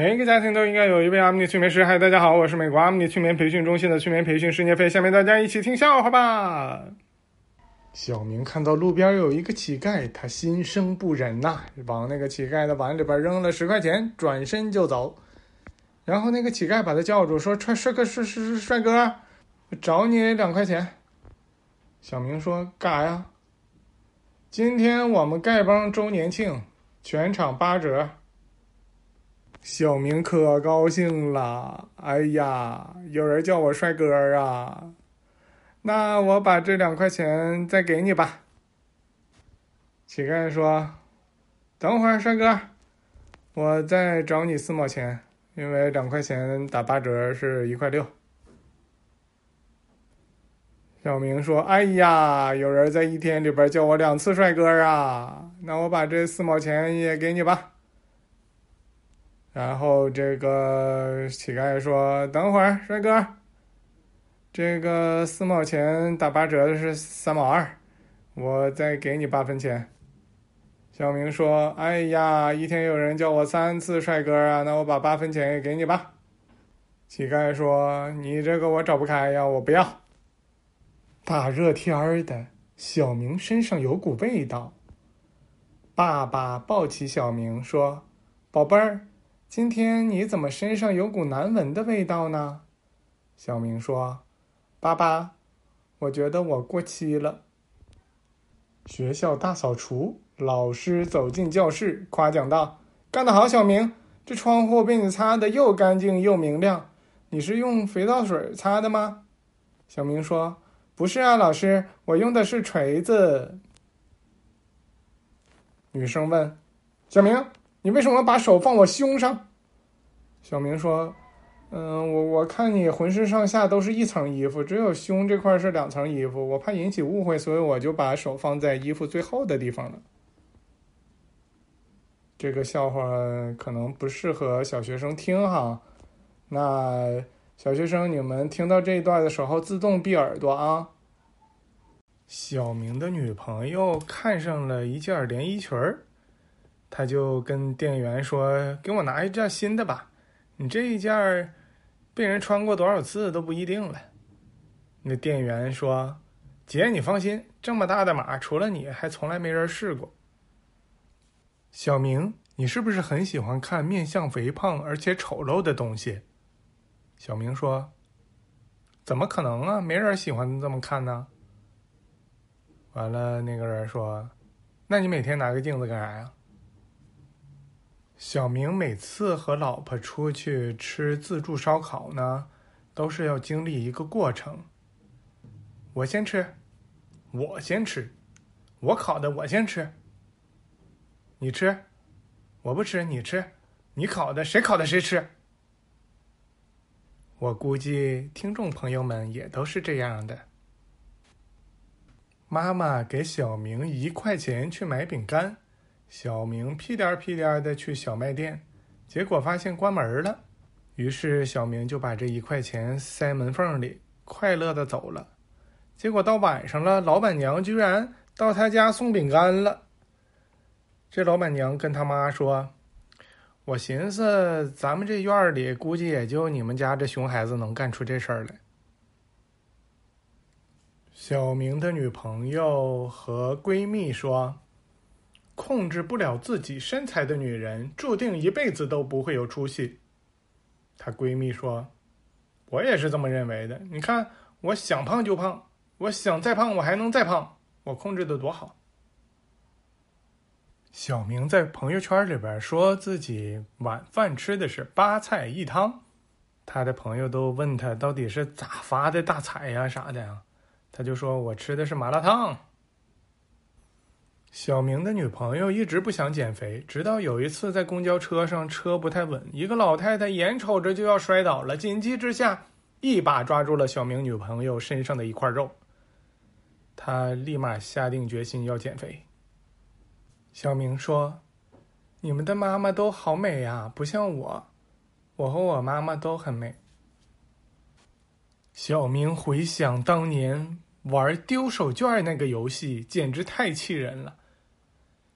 每一个家庭都应该有一位阿米尼催眠师。嗨，大家好，我是美国阿米尼催眠培训中心的催眠培训师聂飞。下面大家一起听笑话吧。小明看到路边有一个乞丐，他心生不忍呐，往那个乞丐的碗里边扔了十块钱，转身就走。然后那个乞丐把他叫住，说：“帅帅哥，帅帅帅哥，找你两块钱。”小明说：“干啥呀？”今天我们丐帮周年庆，全场八折。小明可高兴了，哎呀，有人叫我帅哥啊！那我把这两块钱再给你吧。乞丐说：“等会儿，帅哥，我再找你四毛钱，因为两块钱打八折是一块六。”小明说：“哎呀，有人在一天里边叫我两次帅哥啊！那我把这四毛钱也给你吧。”然后这个乞丐说：“等会儿，帅哥，这个四毛钱打八折的是三毛二，我再给你八分钱。”小明说：“哎呀，一天有人叫我三次帅哥啊，那我把八分钱也给你吧。”乞丐说：“你这个我找不开呀，我不要。”大热天的，小明身上有股味道。爸爸抱起小明说：“宝贝儿。”今天你怎么身上有股难闻的味道呢？小明说：“爸爸，我觉得我过期了。”学校大扫除，老师走进教室，夸奖道：“干得好，小明！这窗户被你擦得又干净又明亮。你是用肥皂水擦的吗？”小明说：“不是啊，老师，我用的是锤子。”女生问：“小明？”你为什么把手放我胸上？小明说：“嗯，我我看你浑身上下都是一层衣服，只有胸这块是两层衣服，我怕引起误会，所以我就把手放在衣服最后的地方了。”这个笑话可能不适合小学生听哈，那小学生你们听到这一段的时候自动闭耳朵啊。小明的女朋友看上了一件连衣裙儿。他就跟店员说：“给我拿一件新的吧，你这一件儿被人穿过多少次都不一定了。”那店员说：“姐，你放心，这么大的码，除了你还从来没人试过。”小明，你是不是很喜欢看面相肥胖而且丑陋的东西？小明说：“怎么可能啊，没人喜欢这么看呢。”完了，那个人说：“那你每天拿个镜子干啥呀？”小明每次和老婆出去吃自助烧烤呢，都是要经历一个过程。我先吃，我先吃，我烤的我先吃。你吃，我不吃，你吃，你烤的谁烤的谁吃。我估计听众朋友们也都是这样的。妈妈给小明一块钱去买饼干。小明屁颠屁颠的去小卖店，结果发现关门了。于是小明就把这一块钱塞门缝里，快乐的走了。结果到晚上了，老板娘居然到他家送饼干了。这老板娘跟他妈说：“我寻思咱们这院里估计也就你们家这熊孩子能干出这事儿来。”小明的女朋友和闺蜜说。控制不了自己身材的女人，注定一辈子都不会有出息。她闺蜜说：“我也是这么认为的。你看，我想胖就胖，我想再胖我还能再胖，我控制的多好。”小明在朋友圈里边说自己晚饭吃的是八菜一汤，他的朋友都问他到底是咋发的大财呀啥的呀，他就说我吃的是麻辣烫。小明的女朋友一直不想减肥，直到有一次在公交车上车不太稳，一个老太太眼瞅着就要摔倒了，紧急之下一把抓住了小明女朋友身上的一块肉。他立马下定决心要减肥。小明说：“你们的妈妈都好美呀，不像我，我和我妈妈都很美。”小明回想当年玩丢手绢那个游戏，简直太气人了。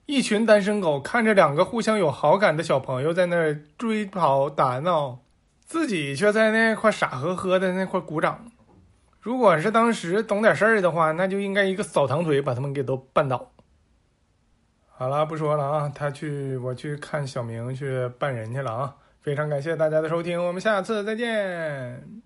一群单身狗看着两个互相有好感的小朋友在那儿追跑打闹，自己却在那块傻呵呵的那块鼓掌。如果是当时懂点事儿的话，那就应该一个扫堂腿把他们给都绊倒。好了，不说了啊，他去，我去看小明去办人去了啊。非常感谢大家的收听，我们下次再见。